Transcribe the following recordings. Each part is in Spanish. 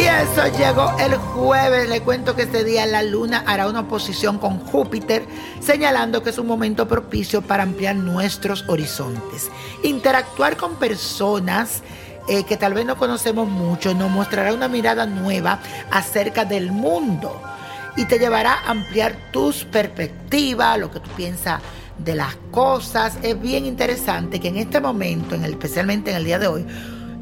Eso llegó el jueves. Le cuento que este día la luna hará una oposición con Júpiter, señalando que es un momento propicio para ampliar nuestros horizontes. Interactuar con personas eh, que tal vez no conocemos mucho nos mostrará una mirada nueva acerca del mundo y te llevará a ampliar tus perspectivas, lo que tú piensas de las cosas. Es bien interesante que en este momento, en especialmente en el día de hoy,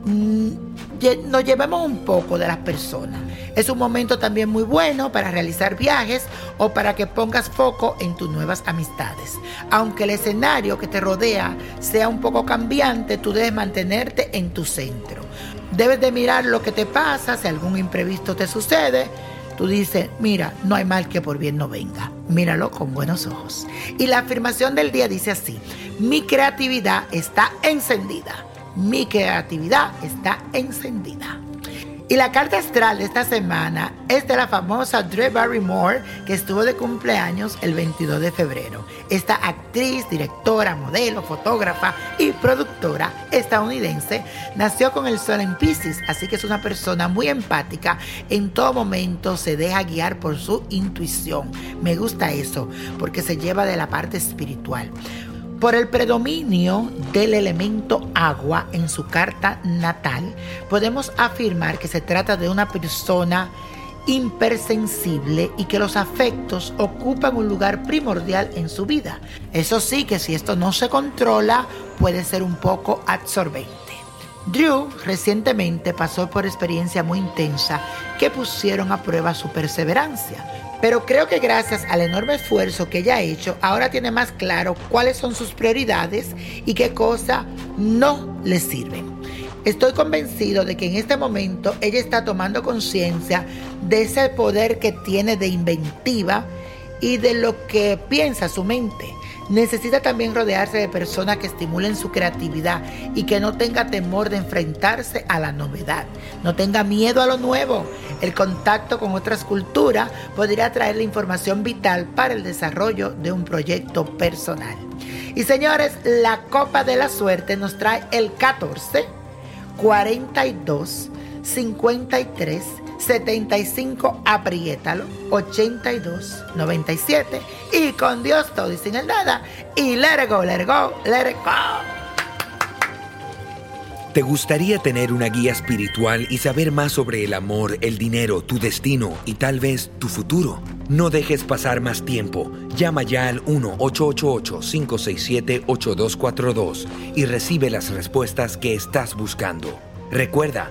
nos llevemos un poco de las personas. Es un momento también muy bueno para realizar viajes o para que pongas foco en tus nuevas amistades. Aunque el escenario que te rodea sea un poco cambiante, tú debes mantenerte en tu centro. Debes de mirar lo que te pasa, si algún imprevisto te sucede. Tú dices, mira, no hay mal que por bien no venga. Míralo con buenos ojos. Y la afirmación del día dice así, mi creatividad está encendida mi creatividad está encendida. Y la carta astral de esta semana es de la famosa Drew Barrymore, que estuvo de cumpleaños el 22 de febrero. Esta actriz, directora, modelo, fotógrafa y productora estadounidense nació con el sol en Pisces, así que es una persona muy empática. En todo momento se deja guiar por su intuición. Me gusta eso, porque se lleva de la parte espiritual. Por el predominio del elemento agua en su carta natal, podemos afirmar que se trata de una persona hipersensible y que los afectos ocupan un lugar primordial en su vida. Eso sí que si esto no se controla puede ser un poco absorbente. Drew recientemente pasó por experiencia muy intensa que pusieron a prueba su perseverancia pero creo que gracias al enorme esfuerzo que ella ha hecho, ahora tiene más claro cuáles son sus prioridades y qué cosas no le sirven. Estoy convencido de que en este momento ella está tomando conciencia de ese poder que tiene de inventiva y de lo que piensa su mente. Necesita también rodearse de personas que estimulen su creatividad y que no tenga temor de enfrentarse a la novedad. No tenga miedo a lo nuevo. El contacto con otras culturas podría traerle información vital para el desarrollo de un proyecto personal. Y señores, la copa de la suerte nos trae el 14, 42, 53, 75, apriétalo, 82, 97, y con Dios todo y sin el nada, y let it go, let. ¿Te gustaría tener una guía espiritual y saber más sobre el amor, el dinero, tu destino y tal vez tu futuro? No dejes pasar más tiempo. Llama ya al 1-888-567-8242 y recibe las respuestas que estás buscando. Recuerda,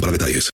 para detalles.